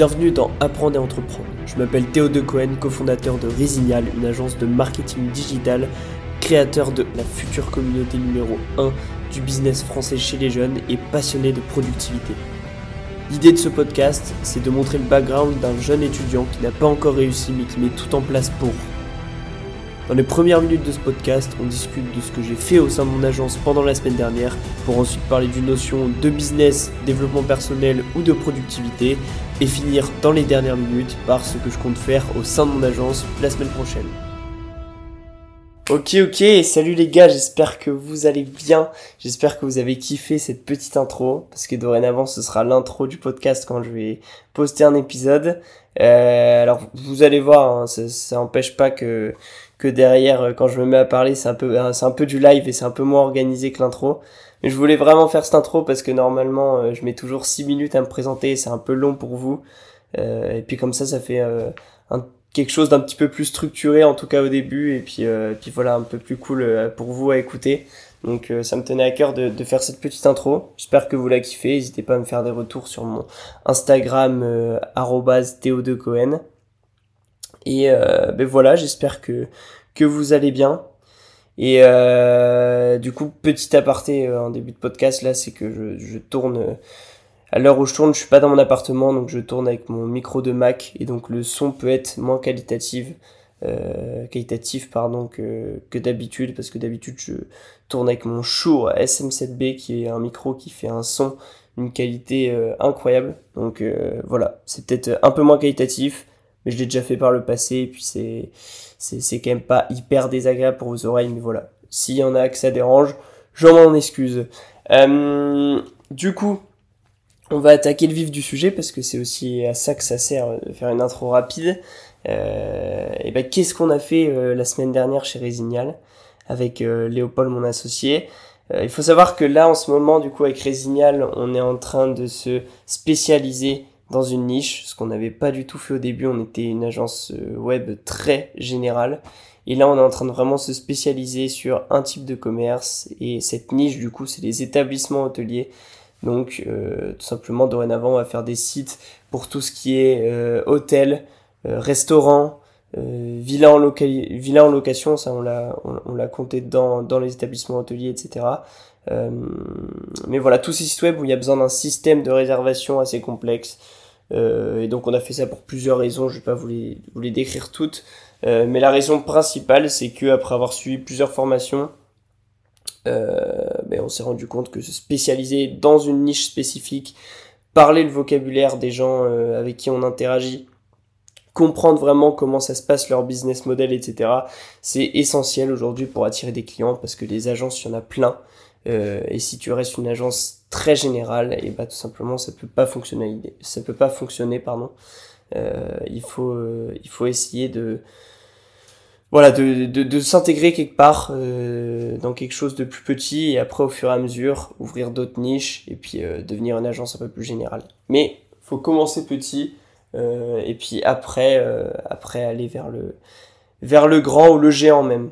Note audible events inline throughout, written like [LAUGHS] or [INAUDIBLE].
Bienvenue dans Apprendre et Entreprendre. Je m'appelle Théo De Cohen, cofondateur de Resignal, une agence de marketing digital, créateur de la future communauté numéro 1 du business français chez les jeunes et passionné de productivité. L'idée de ce podcast, c'est de montrer le background d'un jeune étudiant qui n'a pas encore réussi mais qui met tout en place pour. Dans les premières minutes de ce podcast, on discute de ce que j'ai fait au sein de mon agence pendant la semaine dernière, pour ensuite parler d'une notion de business, développement personnel ou de productivité, et finir dans les dernières minutes par ce que je compte faire au sein de mon agence la semaine prochaine. Ok ok, salut les gars, j'espère que vous allez bien, j'espère que vous avez kiffé cette petite intro, parce que dorénavant ce sera l'intro du podcast quand je vais poster un épisode. Euh, alors vous allez voir, hein, ça, ça n'empêche pas que que derrière, euh, quand je me mets à parler, c'est un peu, euh, c'est un peu du live et c'est un peu moins organisé que l'intro. Mais je voulais vraiment faire cette intro parce que normalement, je mets toujours 6 minutes à me présenter, c'est un peu long pour vous. et puis comme ça, ça fait un, quelque chose d'un petit peu plus structuré, en tout cas au début, et puis, puis voilà, un peu plus cool pour vous à écouter. Donc ça me tenait à cœur de, de faire cette petite intro. J'espère que vous la kiffez. N'hésitez pas à me faire des retours sur mon Instagram euh, @théo2cohen. Et euh, ben voilà, j'espère que, que vous allez bien. Et euh, du coup, petit aparté euh, en début de podcast, là, c'est que je, je tourne... À l'heure où je tourne, je suis pas dans mon appartement, donc je tourne avec mon micro de Mac, et donc le son peut être moins qualitatif, euh, qualitatif pardon, que, d'habitude, parce que d'habitude je tourne avec mon Shure SM7B, qui est un micro qui fait un son d'une qualité euh, incroyable. Donc euh, voilà, c'est peut-être un peu moins qualitatif, mais je l'ai déjà fait par le passé, et puis c'est, c'est, quand même pas hyper désagréable pour vos oreilles, mais voilà. S'il y en a que ça dérange, je m'en excuse. Du coup, on va attaquer le vif du sujet, parce que c'est aussi à ça que ça sert de faire une intro rapide. Euh, et ben, qu'est-ce qu'on a fait euh, la semaine dernière chez Resignal, avec euh, Léopold, mon associé? Euh, il faut savoir que là, en ce moment, du coup, avec Resignal, on est en train de se spécialiser dans une niche, ce qu'on n'avait pas du tout fait au début. On était une agence euh, web très générale. Et là, on est en train de vraiment se spécialiser sur un type de commerce. Et cette niche, du coup, c'est les établissements hôteliers. Donc, euh, tout simplement, dorénavant, on va faire des sites pour tout ce qui est euh, hôtel, euh, restaurant, euh, villa, en en location. Ça, on l'a, on, compté dans, dans les établissements hôteliers, etc. Euh, mais voilà, tous ces sites web où il y a besoin d'un système de réservation assez complexe. Et donc on a fait ça pour plusieurs raisons, je vais pas vous les, vous les décrire toutes. Mais la raison principale, c'est que après avoir suivi plusieurs formations, ben, on s'est rendu compte que se spécialiser dans une niche spécifique, parler le vocabulaire des gens euh, avec qui on interagit, comprendre vraiment comment ça se passe leur business model, etc. C'est essentiel aujourd'hui pour attirer des clients parce que les agences, il y en a plein. Euh, et si tu restes une agence très générale, et bah tout simplement ça peut pas fonctionner. Ça peut pas fonctionner, pardon. Euh, il faut il faut essayer de voilà de, de, s'intégrer quelque part euh, dans quelque chose de plus petit et après au fur et à mesure ouvrir d'autres niches et puis euh, devenir une agence un peu plus générale. Mais faut commencer petit euh, et puis après après aller vers le vers le grand ou le géant même.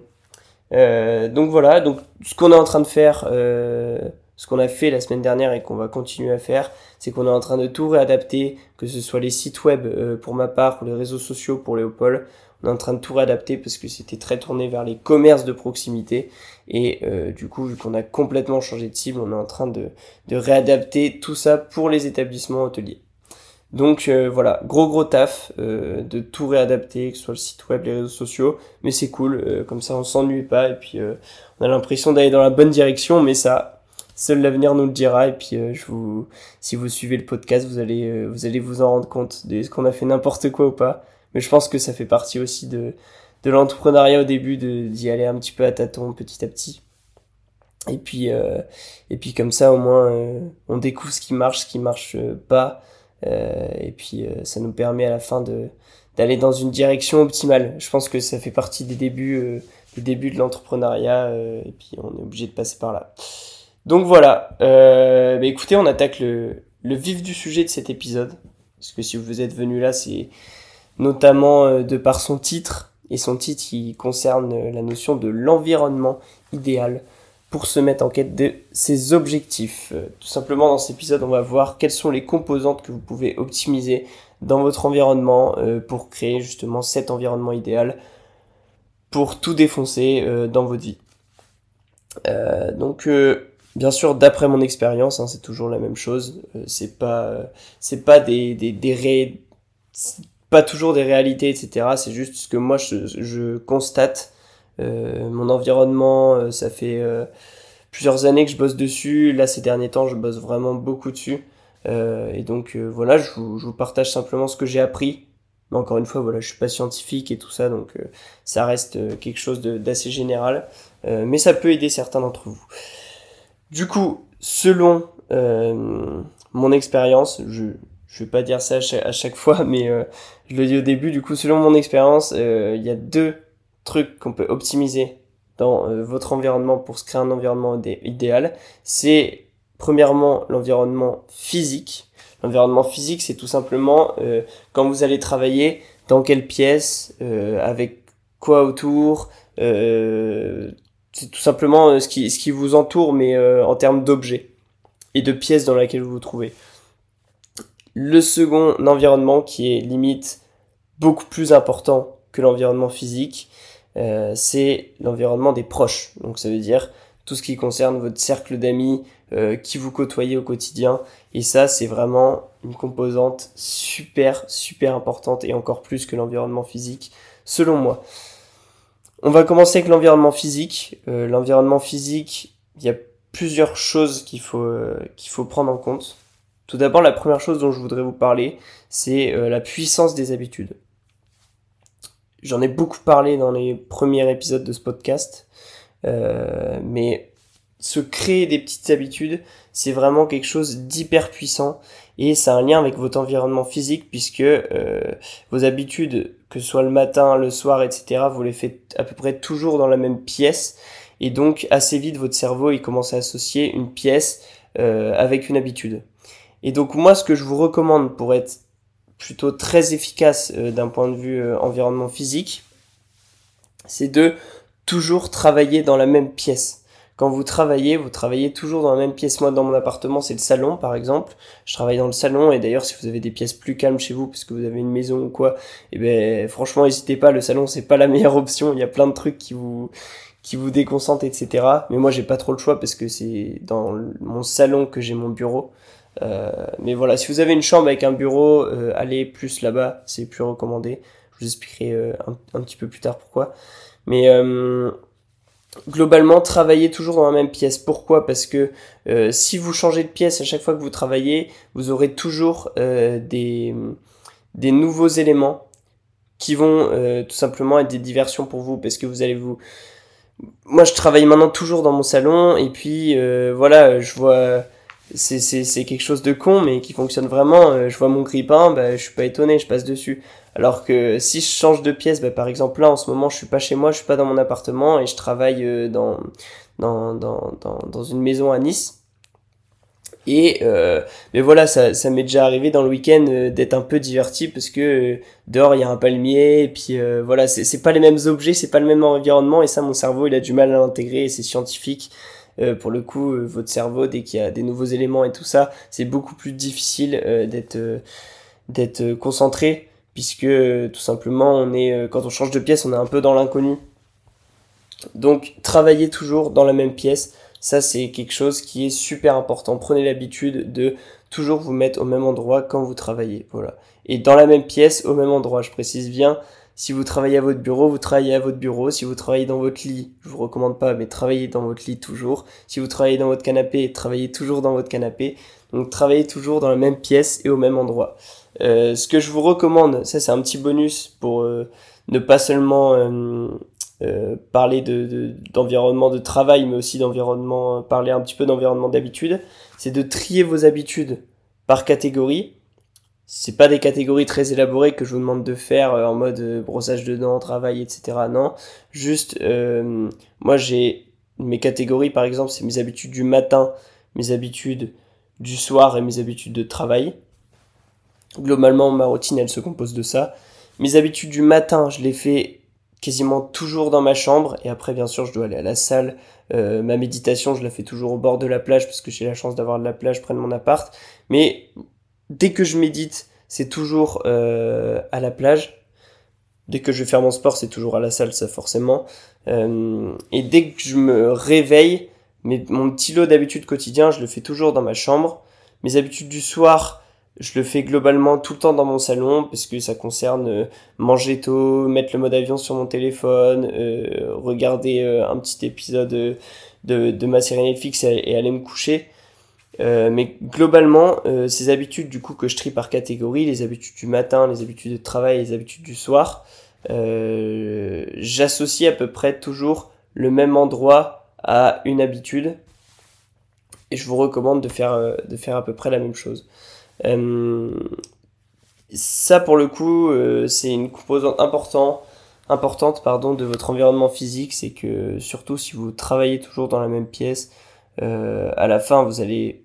Donc voilà, donc ce qu'on est en train de faire, ce qu'on a fait la semaine dernière et qu'on va continuer à faire, c'est qu'on est en train de tout réadapter, que ce soit les sites web pour ma part ou les réseaux sociaux pour Léopold. On est en train de tout réadapter parce que c'était très tourné vers les commerces de proximité et euh, du coup vu qu'on a complètement changé de cible, on est en train de, de réadapter tout ça pour les établissements hôteliers. Donc euh, voilà, gros gros taf euh, de tout réadapter, que ce soit le site web, les réseaux sociaux, mais c'est cool, euh, comme ça on s'ennuie pas et puis euh, on a l'impression d'aller dans la bonne direction, mais ça, seul l'avenir nous le dira et puis euh, je vous, si vous suivez le podcast, vous allez, euh, vous allez vous en rendre compte de ce qu'on a fait n'importe quoi ou pas. Mais je pense que ça fait partie aussi de, de l'entrepreneuriat au début, d'y aller un petit peu à tâtons, petit à petit. Et puis, euh, et puis comme ça au moins euh, on découvre ce qui marche, ce qui marche euh, pas. Euh, et puis euh, ça nous permet à la fin de d'aller dans une direction optimale. Je pense que ça fait partie des débuts, euh, des débuts de l'entrepreneuriat et puis on est obligé de passer par là. Donc voilà. Bah écoutez, on attaque le, le vif du sujet de cet épisode parce que si vous êtes venu là, c'est notamment euh, de par son titre et son titre il concerne euh, la notion de l'environnement idéal pour se mettre en quête de ses objectifs. Euh, tout simplement dans cet épisode, on va voir quelles sont les composantes que vous pouvez optimiser dans votre environnement pour créer justement cet environnement idéal pour tout défoncer dans votre vie. donc bien sûr d'après mon expérience, hein, c'est toujours la même chose. c'est pas c'est pas des des, des pas toujours des réalités etc. C'est juste ce que moi je, je constate euh, mon environnement, euh, ça fait euh, plusieurs années que je bosse dessus. Là, ces derniers temps, je bosse vraiment beaucoup dessus. et donc voilà, je vous, partage simplement ce que j'ai appris. Mais encore une fois, voilà, je suis pas scientifique et tout ça, donc ça reste quelque chose d'assez général. mais ça peut aider certains d'entre vous. Du coup, selon mon expérience, je je vais pas dire ça à chaque, fois, [LAUGHS] mais je le dis au début. Du coup, selon mon expérience, il y a deux truc qu'on peut optimiser dans euh, votre environnement pour se créer un environnement idéal, c'est premièrement l'environnement physique. L'environnement physique, c'est tout simplement euh, quand vous allez travailler, dans quelle pièce, euh, avec quoi autour, c'est tout simplement ce qui, ce qui vous entoure, mais en termes d'objets et de pièces dans laquelle vous vous trouvez. Le second environnement qui est limite beaucoup plus important que l'environnement physique, euh, c'est l'environnement des proches. Donc ça veut dire tout ce qui concerne votre cercle d'amis euh, qui vous côtoyez au quotidien. Et ça, c'est vraiment une composante super, super importante et encore plus que l'environnement physique, selon moi. On va commencer avec l'environnement physique. Euh, l'environnement physique, il y a plusieurs choses qu'il faut, qu'il faut prendre en compte. Tout d'abord, la première chose dont je voudrais vous parler, c'est la puissance des habitudes. J'en ai beaucoup parlé dans les premiers épisodes de ce podcast, euh, mais se créer des petites habitudes, c'est vraiment quelque chose d'hyper puissant et ça a un lien avec votre environnement physique puisque euh, vos habitudes, que ce soit le matin, le soir, etc., vous les faites à peu près toujours dans la même pièce et donc assez vite votre cerveau il commence à associer une pièce euh, avec une habitude. Et donc moi ce que je vous recommande pour être plutôt très efficace euh, d'un point de vue euh, environnement physique, c'est de toujours travailler dans la même pièce. Quand vous travaillez, vous travaillez toujours dans la même pièce. Moi, dans mon appartement, c'est le salon, par exemple. Je travaille dans le salon, et d'ailleurs, si vous avez des pièces plus calmes chez vous, parce que vous avez une maison ou quoi, eh ben, franchement, n'hésitez pas. Le salon, c'est pas la meilleure [LAUGHS] option. Il y a plein de trucs qui vous, qui vous déconcentrent, etc. Mais moi, j'ai pas trop le choix parce que c'est dans mon salon que j'ai mon bureau. Euh, mais voilà, si vous avez une chambre avec un bureau, euh, allez plus là-bas, c'est plus recommandé. Je vous expliquerai euh, un, petit peu plus tard pourquoi. Mais globalement, travaillez toujours dans la même pièce. Pourquoi? Parce que si vous changez de pièce à chaque fois que vous travaillez, vous aurez toujours des, des nouveaux éléments qui vont tout simplement être des diversions pour vous parce que vous allez vous moi je travaille maintenant toujours dans mon salon et puis voilà je vois c'est, quelque chose de con mais qui fonctionne vraiment. Euh, je vois mon grippin, bah, je suis pas étonné, je passe dessus. Alors que si je change de pièce, bah, par exemple là en ce moment je suis pas chez moi, je suis pas dans mon appartement et je travaille euh, dans, dans, dans, dans, dans une maison à Nice. Et euh, mais voilà, ça, ça m'est déjà arrivé dans le week-end euh, d'être un peu diverti parce que dehors il y a un palmier et puis voilà, c'est pas les mêmes objets, c'est pas le même environnement et ça mon cerveau il a du mal à l'intégrer et c'est scientifique. Euh, pour le coup, euh, votre cerveau, dès qu'il y a des nouveaux éléments et tout ça, c'est beaucoup plus difficile euh, d'être d'être concentré puisque tout simplement on est quand on change de pièce on est un peu dans l'inconnu. Donc travaillez toujours dans la même pièce ça c'est quelque chose qui est super important. Prenez l'habitude de toujours vous mettre au même endroit quand vous travaillez voilà. Et dans la même pièce au même endroit. Je précise bien si vous travaillez à votre bureau, vous travaillez à votre bureau. Si vous travaillez dans votre lit, je vous recommande pas, mais travaillez dans votre lit toujours. Si vous travaillez dans votre canapé, travaillez toujours dans votre canapé. Donc travaillez toujours dans la même pièce et au même endroit. Euh, ce que je vous recommande, ça c'est un petit bonus pour euh, ne pas seulement euh, parler de, d'environnement de, travail, mais aussi d'environnement, parler un petit peu d'environnement d'habitude, c'est de trier vos habitudes par catégorie c'est pas des catégories très élaborées que je vous demande de faire euh, en mode euh, brossage de dents, travail, etc. Non, juste euh, moi j'ai mes catégories par exemple c'est mes habitudes du matin, mes habitudes du soir et mes habitudes de travail. Globalement ma routine elle se compose de ça. Mes habitudes du matin je les fais quasiment toujours dans ma chambre. Et après, bien sûr, je dois aller à la salle. Ma méditation, je la fais toujours au bord de la plage parce que j'ai la chance d'avoir de la plage près de mon appart. Mais dès que je médite, c'est toujours euh, à la plage. Dès que je vais faire mon sport, c'est toujours à la salle, ça forcément. Euh, et dès que je me réveille, mais mon petit lot d'habitude quotidien, je le fais toujours dans ma chambre. Mes habitudes du soir, je le fais globalement tout le temps dans mon salon parce que ça concerne euh, manger tôt, mettre le mode avion sur mon téléphone, euh, regarder euh, un petit épisode de, de, ma série Netflix et, aller me coucher. Mais globalement, ces habitudes du coup que je trie par catégorie, les habitudes du matin, les habitudes de travail, les habitudes du soir, j'associe à peu près toujours le même endroit à une habitude. Et je vous recommande de faire, de faire à peu près la même chose. Euh, ça, pour le coup, euh, c'est une composante importante, importante pardon, de votre environnement physique. C'est que, surtout si vous travaillez toujours dans la même pièce, euh, à la fin, vous allez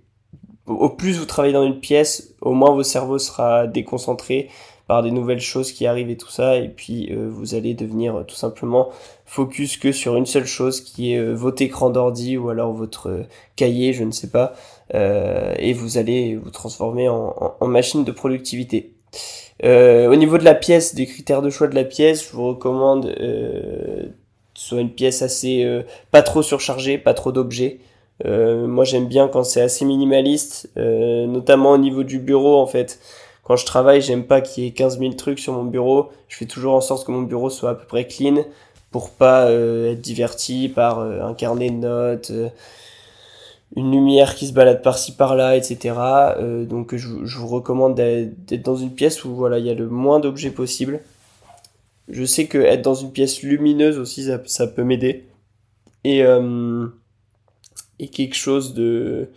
au plus vous travaillez dans une pièce, au moins votre cerveau sera déconcentré par des nouvelles choses qui arrivent et tout ça, et puis euh, vous allez devenir tout simplement focus que sur une seule chose qui est euh, votre écran d'ordi ou alors votre euh, cahier, je ne sais pas, et vous allez vous transformer en, en, machine de productivité. au niveau de la pièce, des critères de choix de la pièce, je vous recommande soit une pièce assez pas trop surchargée, pas trop d'objets. Moi j'aime bien quand c'est assez minimaliste, notamment au niveau du bureau en fait quand je travaille, j'aime pas qu'il y ait 15 000 trucs sur mon bureau. Je fais toujours en sorte que mon bureau soit à peu près clean pour pas euh, être diverti par euh, un carnet de notes, euh, une lumière qui se balade par-ci par-là, etc. donc je, vous recommande d'être dans une pièce où voilà il y a le moins d'objets possible. Je sais que être dans une pièce lumineuse aussi ça, ça peut m'aider et et quelque chose de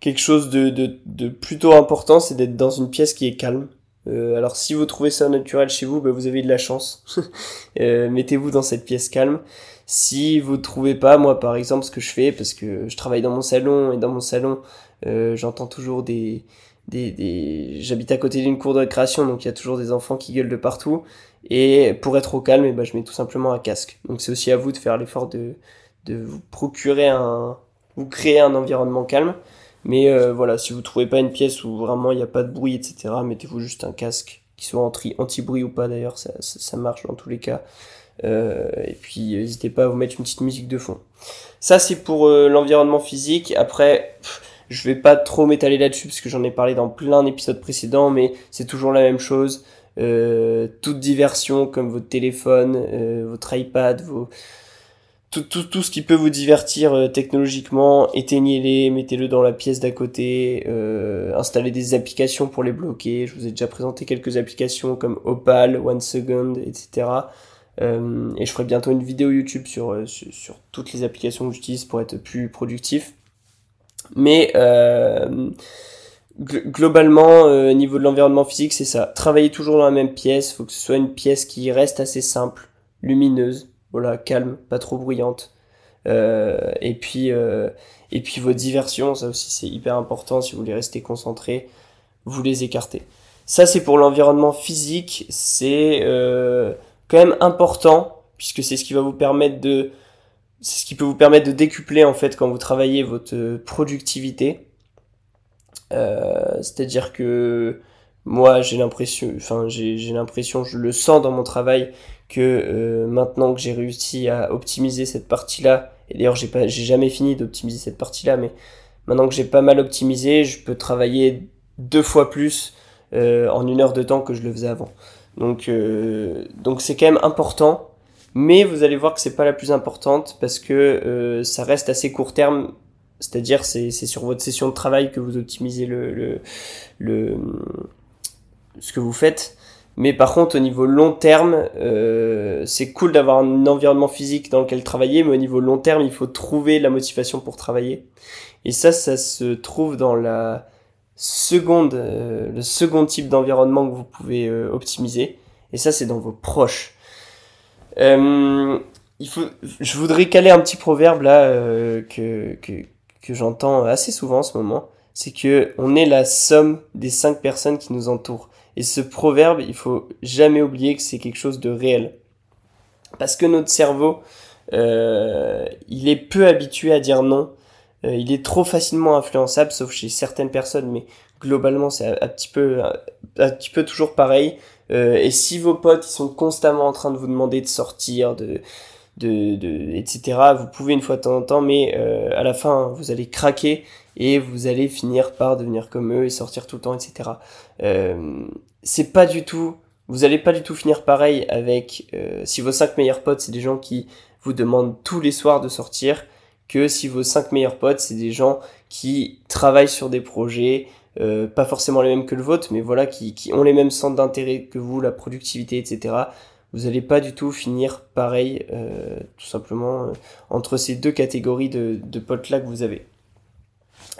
quelque chose de, de, de plutôt important, c'est d'être dans une pièce qui est calme. Euh, alors si vous trouvez ça naturel chez vous, ben, vous avez de la chance. [LAUGHS] euh, Mettez-vous dans cette pièce calme. Si vous ne trouvez pas, moi par exemple, ce que je fais, parce que je travaille dans mon salon et dans mon salon, euh, j'entends toujours des, des, des... j'habite à côté d'une cour de récréation, donc il y a toujours des enfants qui gueulent de partout. Et pour être au calme, eh ben, je mets tout simplement un casque. Donc c'est aussi à vous de faire l'effort de, de vous procurer un, vous créer un environnement calme. Mais euh, voilà, si vous trouvez pas une pièce où vraiment il n'y a pas de bruit, etc., mettez-vous juste un casque, qui soit anti-bruit ou pas d'ailleurs, ça, ça, marche dans tous les cas. Euh, et puis n'hésitez pas à vous mettre une petite musique de fond. Ça c'est pour euh, l'environnement physique. Après, je vais pas trop m'étaler là-dessus parce que j'en ai parlé dans plein d'épisodes précédents, mais c'est toujours la même chose. toute diversion comme votre téléphone, votre iPad, vos tout, tout, ce qui peut vous divertir euh, technologiquement, éteignez-les, mettez-le dans la pièce d'à côté, euh, installez des applications pour les bloquer. Je vous ai déjà présenté quelques applications comme Opal, One Second, etc. Euh, et je ferai bientôt une vidéo YouTube sur, euh, sur, toutes les applications que j'utilise pour être plus productif. Mais globalement, au niveau de l'environnement physique, c'est ça. Travaillez toujours dans la même pièce, faut que ce soit une pièce qui reste assez simple, lumineuse, voilà, calme, pas trop bruyante. Euh, et puis euh, et puis vos diversions, ça aussi c'est hyper important si vous voulez rester concentré, vous les écartez. Ça c'est pour l'environnement physique, c'est euh, quand même important puisque c'est ce qui va vous permettre de c'est ce qui peut vous permettre de décupler en fait quand vous travaillez votre productivité. C'est-à-dire que moi j'ai l'impression, enfin j'ai l'impression, je le sens dans mon travail que euh, maintenant que j'ai réussi à optimiser cette partie-là, et d'ailleurs j'ai pas, j'ai jamais fini d'optimiser cette partie-là, mais maintenant que j'ai pas mal optimisé, je peux travailler deux fois plus euh, en une heure de temps que je le faisais avant. Donc euh, donc c'est quand même important, mais vous allez voir que c'est pas la plus importante parce que ça reste assez court terme. C'est-à-dire c'est c'est sur votre session de travail que vous optimisez le le, le ce que vous faites. Mais par contre, au niveau long terme, euh, c'est cool d'avoir un environnement physique dans lequel travailler, mais au niveau long terme, il faut trouver la motivation pour travailler. Et ça, ça se trouve dans la seconde, euh, le second type d'environnement que vous pouvez euh, optimiser. Et ça, c'est dans vos proches. Euh, il faut, je voudrais caler un petit proverbe là que, que, que j'entends assez souvent en ce moment. C'est que on est la somme des cinq personnes qui nous entourent. Et ce proverbe, il faut jamais oublier que c'est quelque chose de réel. Parce que notre cerveau, il est peu habitué à dire non. il est trop facilement influençable, sauf chez certaines personnes, mais globalement c'est un, petit peu, toujours pareil. et si vos potes sont constamment en train de vous demander de sortir, de, etc. Vous pouvez une fois de temps en temps, mais euh, à la fin, vous allez craquer et vous allez finir par devenir comme eux et sortir tout le temps, etc. Euh, c'est pas du tout, vous allez pas du tout finir pareil avec euh, si vos cinq meilleurs potes c'est des gens qui vous demandent tous les soirs de sortir, que si vos cinq meilleurs potes c'est des gens qui travaillent sur des projets, euh, pas forcément les mêmes que le vôtre, mais voilà, qui, qui ont les mêmes centres d'intérêt que vous, la productivité, etc vous n'allez pas du tout finir pareil, euh, tout simplement, euh, entre ces deux catégories de, de potes là que vous avez.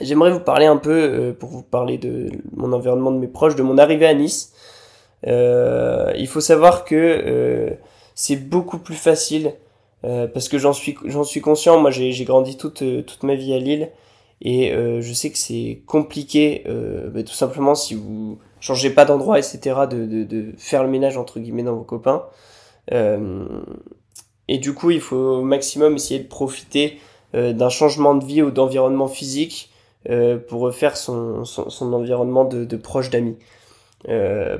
J'aimerais vous parler un peu, euh, pour vous parler de mon environnement, de mes proches, de mon arrivée à Nice. il faut savoir que c'est beaucoup plus facile, parce que j'en suis, j'en suis conscient, moi j'ai grandi toute, toute ma vie à Lille, et je sais que c'est compliqué, bah, tout simplement si vous changez pas d'endroit, etc., de, de, de, faire le ménage entre guillemets dans vos copains. Euh, et du coup, il faut au maximum essayer de profiter euh, d'un changement de vie ou d'environnement physique euh, pour refaire son, son, son environnement de, de proche d'amis.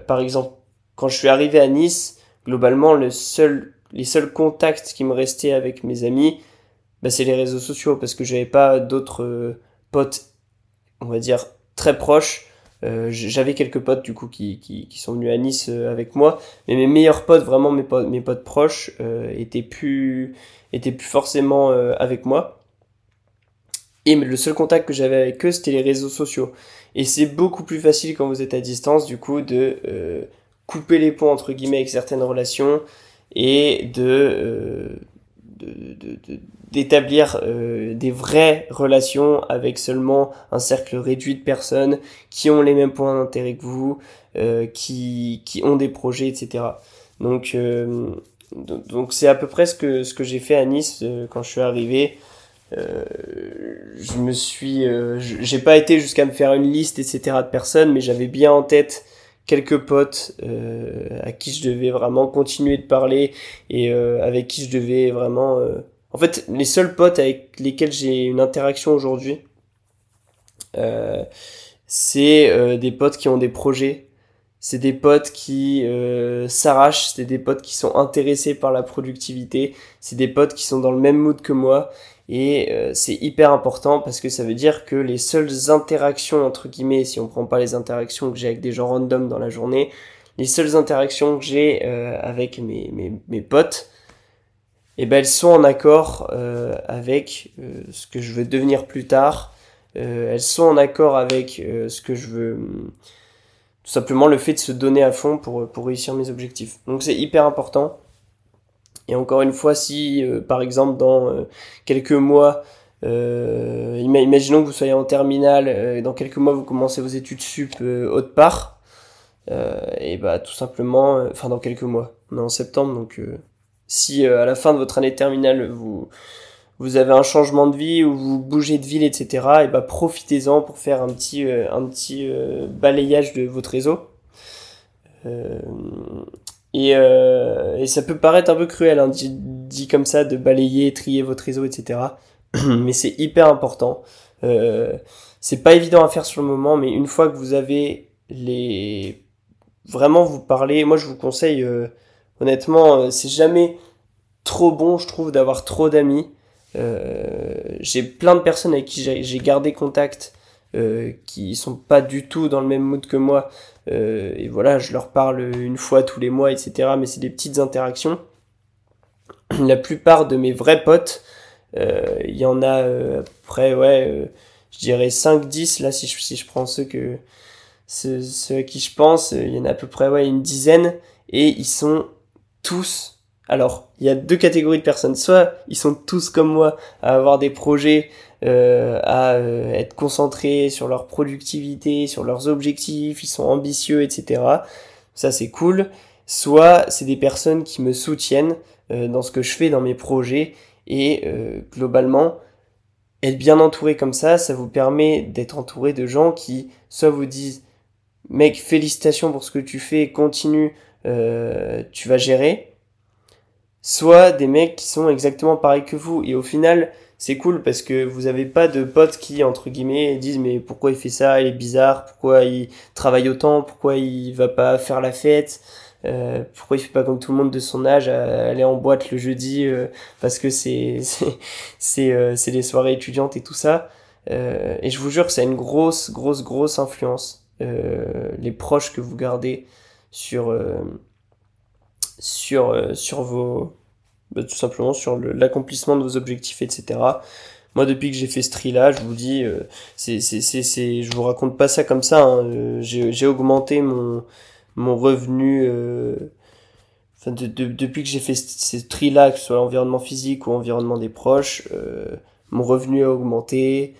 par exemple, quand je suis arrivé à Nice, globalement, le seul, les seuls contacts qui me restaient avec mes amis, bah, c'est les réseaux sociaux parce que j'avais pas d'autres potes, on va dire, très proches euh, j'avais quelques potes du coup qui, qui, qui, sont venus à Nice euh, avec moi, mais mes meilleurs potes, vraiment mes potes, mes potes proches, euh, étaient plus étaient plus forcément avec moi. Et le seul contact que j'avais avec eux, c'était les réseaux sociaux. Et c'est beaucoup plus facile quand vous êtes à distance, du coup, de couper les ponts entre guillemets avec certaines relations et de d'établir euh, des vraies relations avec seulement un cercle réduit de personnes qui ont les mêmes points d'intérêt que vous, euh, qui, qui ont des projets, etc. Donc euh, donc c'est à peu près ce que, ce que j'ai fait à Nice quand je suis arrivé. Je me suis, j'ai pas été jusqu'à me faire une liste, etc. de personnes, mais j'avais bien en tête quelques potes euh, à qui je devais vraiment continuer de parler et euh, avec qui je devais vraiment... Euh, en fait, les seuls potes avec lesquels j'ai une interaction aujourd'hui, c'est des potes qui ont des projets, c'est des potes qui s'arrachent, c'est des potes qui sont intéressés par la productivité, c'est des potes qui sont dans le même mood que moi et euh, c'est hyper important parce que ça veut dire que les seules interactions, entre guillemets, si on prend pas les interactions que j'ai avec des gens random dans la journée, les seules interactions que j'ai euh, avec mes, mes, mes, potes, eh ben elles sont en accord euh, avec ce que je veux devenir plus tard. elles sont en accord avec ce que je veux. Tout simplement le fait de se donner à fond pour, pour réussir mes objectifs. Donc c'est hyper important. Et encore une fois, si euh, par exemple dans euh, quelques mois, euh, imaginons que vous soyez en terminale, et dans quelques mois vous commencez vos études sup autre part, et bah tout simplement, enfin dans quelques mois, on est en septembre, donc si à la fin de votre année terminale vous vous avez un changement de vie ou vous bougez de ville, etc. Et bah profitez-en pour faire un petit un petit balayage de votre réseau. Et, euh, et ça peut paraître un peu cruel, hein, dit, comme ça, de balayer, trier votre réseau, etc. mais c'est hyper important. Euh, c'est pas évident à faire sur le moment, mais une fois que vous avez les... Vraiment vous parler, moi je vous conseille, euh, honnêtement, c'est jamais trop bon, je trouve, d'avoir trop d'amis. J'ai plein de personnes avec qui j'ai gardé contact qui sont pas du tout dans le même mood que moi. Euh, et voilà, je leur parle une fois tous les mois, etc. Mais c'est des petites interactions. La plupart de mes vrais potes, euh, il y en a euh, près, ouais, je dirais 5-10 là si je, si je prends ceux que ceux, ceux à qui je pense, il y en a à peu près ouais, une dizaine et ils sont tous alors, il y a deux catégories de personnes. Soit ils sont tous comme moi à avoir des projets euh, à euh, être concentrés sur leur productivité, sur leurs objectifs, ils sont ambitieux, etc. Ça c'est cool. Soit c'est des personnes qui me soutiennent euh, dans ce que je fais, dans mes projets, et globalement, être bien entouré comme ça, ça vous permet d'être entouré de gens qui soit vous disent mec félicitations pour ce que tu fais, continue, tu vas gérer, soit des mecs qui sont exactement pareils que vous. Et au final, c'est cool parce que vous avez pas de potes qui, entre guillemets, disent mais pourquoi il fait ça, il est bizarre, pourquoi il travaille autant, pourquoi il va pas faire la fête, euh, pourquoi il fait pas comme tout le monde de son âge, aller en boîte le jeudi euh, parce que c'est [LAUGHS] c'est euh, les soirées étudiantes et tout ça. et je vous jure ça a une grosse grosse grosse influence les proches que vous gardez sur sur sur vos bah, tout simplement sur l'accomplissement de vos objectifs, etc. Moi, depuis que j'ai fait ce tri-là, je vous dis, euh, c'est, c'est, c'est, je vous raconte pas ça comme ça. Hein. Euh, j'ai, augmenté mon, mon revenu. Euh, enfin, de, de, depuis que j'ai fait ce tri-là, que ce soit l'environnement physique ou l'environnement des proches, euh, mon revenu a augmenté.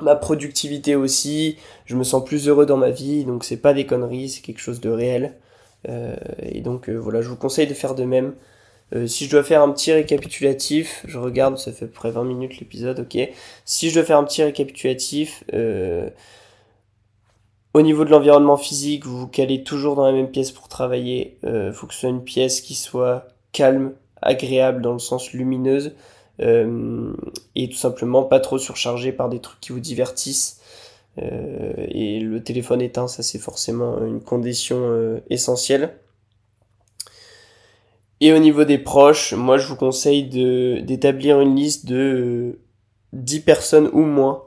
ma productivité aussi, je me sens plus heureux dans ma vie, donc c'est pas des conneries, c'est quelque chose de réel. Euh, et donc euh, voilà, je vous conseille de faire de même. Euh, si je dois faire un petit récapitulatif, je regarde, ça fait à peu près 20 minutes l'épisode, ok. Si je dois faire un petit récapitulatif, au niveau de l'environnement physique, vous vous calez toujours dans la même pièce pour travailler. Il faut que ce soit une pièce qui soit calme, agréable dans le sens lumineuse, et tout simplement pas trop surchargée par des trucs qui vous divertissent. Euh, et le téléphone éteint, ça c'est forcément une condition euh, essentielle. Et au niveau des proches, moi je vous conseille d'établir une liste de 10 euh, personnes ou moins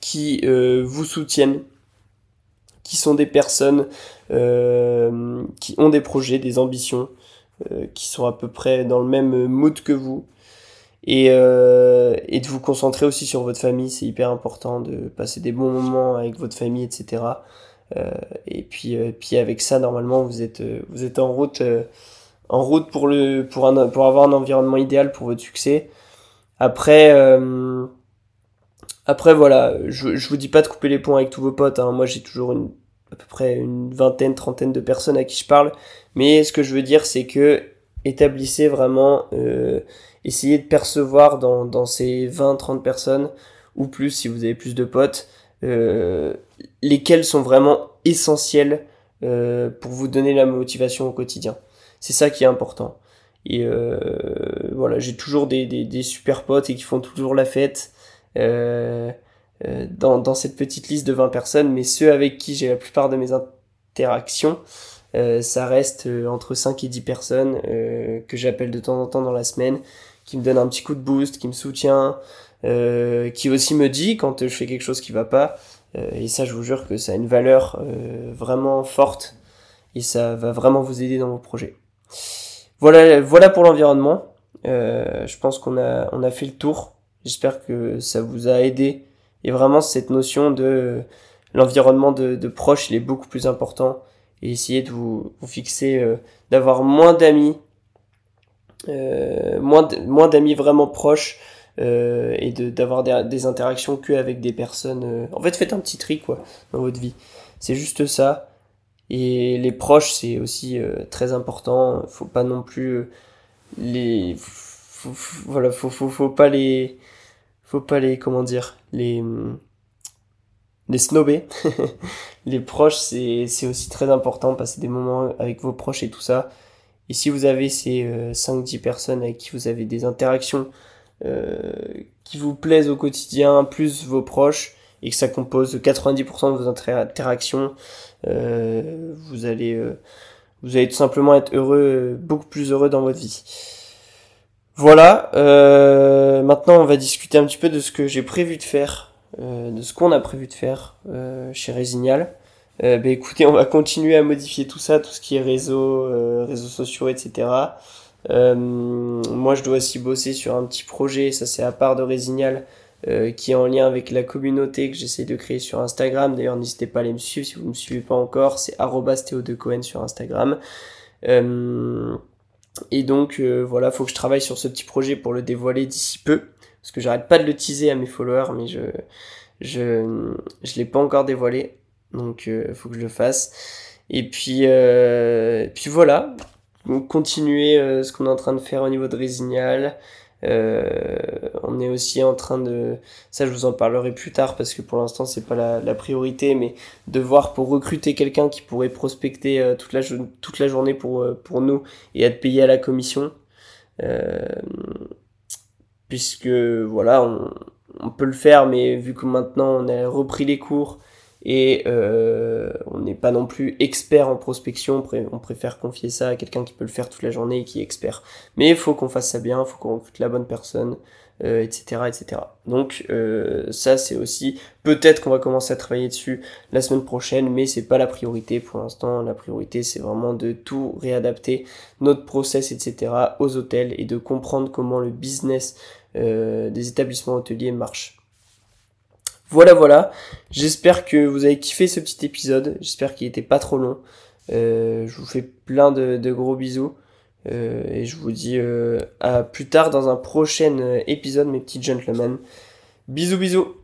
qui vous soutiennent, qui sont des personnes qui ont des projets, des ambitions, qui sont à peu près dans le même mood que vous, et, euh, et de vous concentrer aussi sur votre famille, c'est hyper important de passer des bons moments avec votre famille, etc. Euh, et puis, euh, puis avec ça, normalement, vous êtes, vous êtes en route, en route pour le, pour un, pour avoir un environnement idéal pour votre succès. Après, après voilà, je, je vous dis pas de couper les ponts avec tous vos potes. Hein. Moi, j'ai toujours à peu près une vingtaine, trentaine de personnes à qui je parle. Mais ce que je veux dire, c'est que établissez vraiment essayez de percevoir dans, dans ces 20-30 personnes, ou plus si vous avez plus de potes, euh, lesquels sont vraiment essentiels euh, pour vous donner la motivation au quotidien. C'est ça qui est important. Et euh, voilà, j'ai toujours des, des, des, super potes et qui font toujours la fête euh, euh, dans, dans cette petite liste de 20 personnes, mais ceux avec qui j'ai la plupart de mes interactions, euh, ça reste entre 5 et 10 personnes que j'appelle de temps en temps dans la semaine qui me donne un petit coup de boost, qui me soutient, euh, qui aussi me dit quand je fais quelque chose qui va pas. Euh, et ça, je vous jure que ça a une valeur euh, vraiment forte et ça va vraiment vous aider dans vos projets. Voilà, voilà pour l'environnement. Euh, je pense qu'on a, on a fait le tour. J'espère que ça vous a aidé. Et vraiment, cette notion de l'environnement de, de proche, il est beaucoup plus important. Et essayez de vous, vous fixer, euh, d'avoir moins d'amis moins moins d'amis vraiment proches euh, et d'avoir des, des, interactions que avec des personnes. Euh, en fait, faites un petit tri quoi dans votre vie. C'est juste ça. Et les proches, c'est aussi très important. Faut pas non plus les voilà, faut, faut, faut pas les faut pas les comment dire les les snobber. [LAUGHS] les proches, c'est c'est aussi très important. Passer des moments avec vos proches et tout ça. Et si vous avez ces 5-10 euh, personnes avec qui vous avez des interactions euh, qui vous plaisent au quotidien, plus vos proches, et que ça compose 90% de vos interactions, euh, vous allez euh, vous allez tout simplement être heureux, beaucoup plus heureux dans votre vie. Voilà, euh, maintenant on va discuter un petit peu de ce que j'ai prévu de faire, euh, de ce qu'on a prévu de faire chez Résignal. Euh, bah, écoutez, on va continuer à modifier tout ça, tout ce qui est réseau, euh, réseaux sociaux, etc. Euh, moi, je dois aussi bosser sur un petit projet, ça c'est à part de Résignal, euh, qui est en lien avec la communauté que j'essaie de créer sur Instagram. D'ailleurs, n'hésitez pas à aller me suivre si vous ne me suivez pas encore, c'est Cohen sur Instagram. Euh, et donc voilà, faut que je travaille sur ce petit projet pour le dévoiler d'ici peu, parce que j'arrête pas de le teaser à mes followers, mais je je je l'ai pas encore dévoilé donc il euh, faut que je le fasse. Et puis, euh, voilà, continuer euh, ce qu'on est en train de faire au niveau de Résignal. on est aussi en train de, ça je vous en parlerai plus tard parce que pour l'instant c'est pas la, priorité, mais de voir pour recruter quelqu'un qui pourrait prospecter toute la journée pour nous et être payé à la commission. puisque voilà, on peut le faire, mais vu que maintenant on a repris les cours et euh, on n'est pas non plus expert en prospection, on préfère confier ça à quelqu'un qui peut le faire toute la journée et qui est expert. Mais il faut qu'on fasse ça bien, il faut qu'on recrute la bonne personne, etc., euh, etc. Donc euh, ça c'est aussi peut-être qu'on va commencer à travailler dessus la semaine prochaine, mais c'est pas la priorité pour l'instant. La priorité c'est vraiment de tout réadapter notre process, etc. aux hôtels et de comprendre comment le business des établissements hôteliers marche. Voilà, voilà. J'espère que vous avez kiffé ce petit épisode. J'espère qu'il était pas trop long. Euh, je vous fais plein de, gros bisous. Euh, et je vous dis à plus tard dans un prochain épisode, mes petits gentlemen. Bisous, bisous.